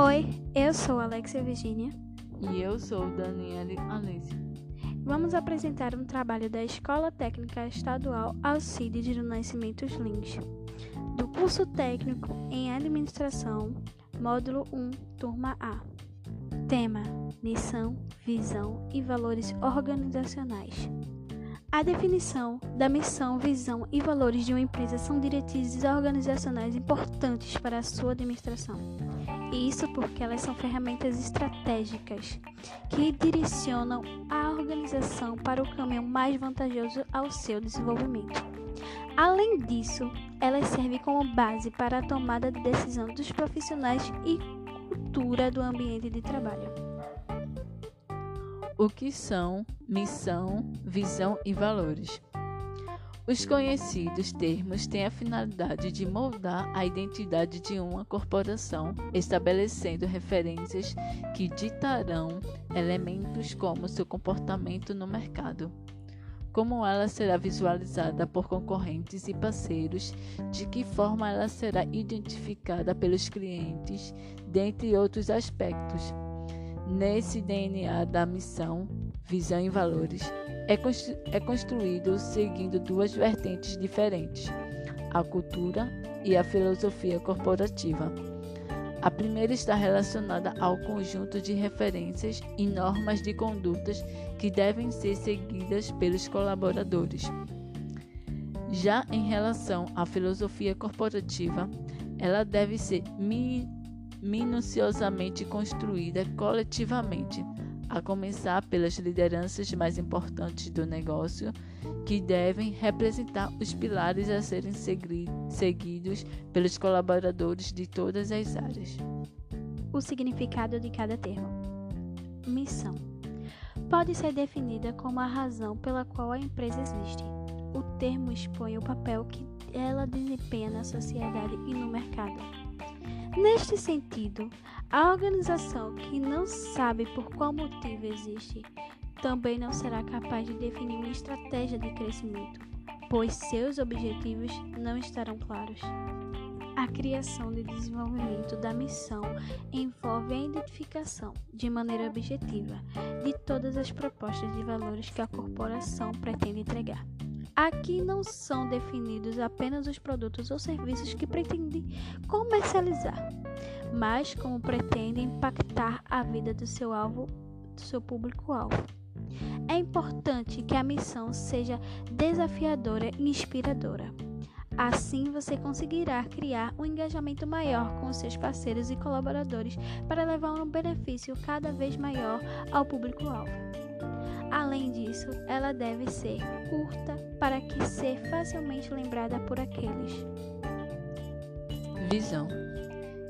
Oi, eu sou Alexia Virginia. E eu sou Daniele Alessia. Vamos apresentar um trabalho da Escola Técnica Estadual Alcides do Nascimento Lins, do curso técnico em Administração, módulo 1, turma A. Tema: Missão, Visão e Valores Organizacionais. A definição da missão, visão e valores de uma empresa são diretrizes organizacionais importantes para a sua administração. Isso porque elas são ferramentas estratégicas que direcionam a organização para o caminho mais vantajoso ao seu desenvolvimento. Além disso, elas servem como base para a tomada de decisão dos profissionais e cultura do ambiente de trabalho o que são missão, visão e valores. Os conhecidos termos têm a finalidade de moldar a identidade de uma corporação, estabelecendo referências que ditarão elementos como seu comportamento no mercado, como ela será visualizada por concorrentes e parceiros, de que forma ela será identificada pelos clientes, dentre outros aspectos. Nesse DNA da missão, visão e valores, é, constru é construído seguindo duas vertentes diferentes: a cultura e a filosofia corporativa. A primeira está relacionada ao conjunto de referências e normas de condutas que devem ser seguidas pelos colaboradores. Já em relação à filosofia corporativa, ela deve ser minuciosamente construída coletivamente, a começar pelas lideranças mais importantes do negócio, que devem representar os pilares a serem seguidos pelos colaboradores de todas as áreas. O significado de cada termo. Missão pode ser definida como a razão pela qual a empresa existe. O termo expõe o papel que ela desempenha na sociedade e no mercado. Neste sentido, a organização que não sabe por qual motivo existe também não será capaz de definir uma estratégia de crescimento, pois seus objetivos não estarão claros. A criação e desenvolvimento da missão envolve a identificação, de maneira objetiva, de todas as propostas de valores que a corporação pretende entregar. Aqui não são definidos apenas os produtos ou serviços que pretendem comercializar, mas como pretendem impactar a vida do seu alvo, do seu público-alvo. É importante que a missão seja desafiadora e inspiradora. Assim, você conseguirá criar um engajamento maior com os seus parceiros e colaboradores para levar um benefício cada vez maior ao público-alvo. Além disso, ela deve ser curta para que ser facilmente lembrada por aqueles. Visão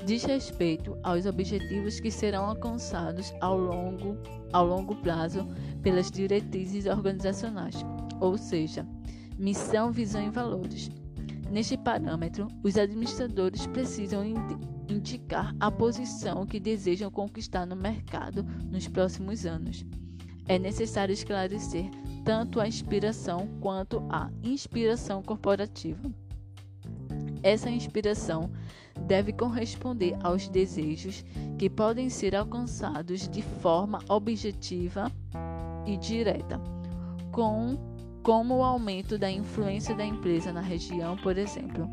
diz respeito aos objetivos que serão alcançados ao longo, ao longo prazo pelas diretrizes organizacionais, ou seja, missão, visão e valores. Neste parâmetro, os administradores precisam indicar a posição que desejam conquistar no mercado nos próximos anos é necessário esclarecer tanto a inspiração quanto a inspiração corporativa. Essa inspiração deve corresponder aos desejos que podem ser alcançados de forma objetiva e direta, com, como o aumento da influência da empresa na região, por exemplo.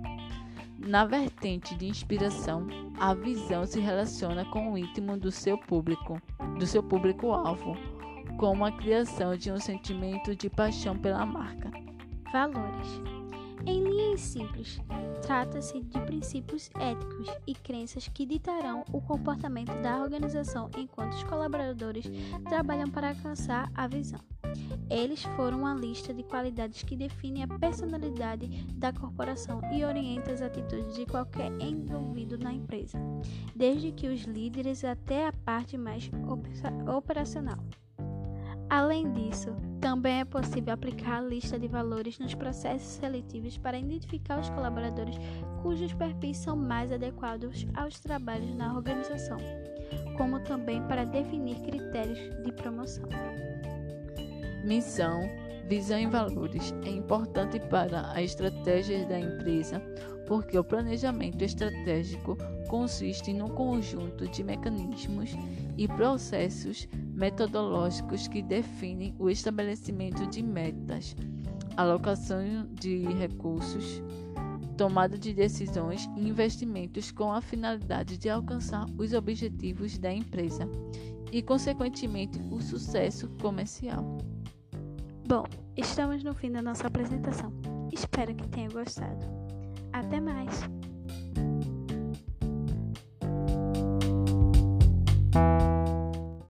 Na vertente de inspiração, a visão se relaciona com o íntimo do seu público, do seu público-alvo como a criação de um sentimento de paixão pela marca. Valores. Em linhas simples, trata-se de princípios éticos e crenças que ditarão o comportamento da organização enquanto os colaboradores trabalham para alcançar a visão. Eles foram uma lista de qualidades que define a personalidade da corporação e orienta as atitudes de qualquer envolvido na empresa, desde que os líderes até a parte mais operacional. Além disso, também é possível aplicar a lista de valores nos processos seletivos para identificar os colaboradores cujos perfis são mais adequados aos trabalhos na organização, como também para definir critérios de promoção. Missão, Visão e valores é importante para a estratégia da empresa porque o planejamento estratégico consiste num conjunto de mecanismos e processos metodológicos que definem o estabelecimento de metas, alocação de recursos, tomada de decisões e investimentos com a finalidade de alcançar os objetivos da empresa e, consequentemente, o sucesso comercial. Bom, estamos no fim da nossa apresentação. Espero que tenha gostado. Até mais!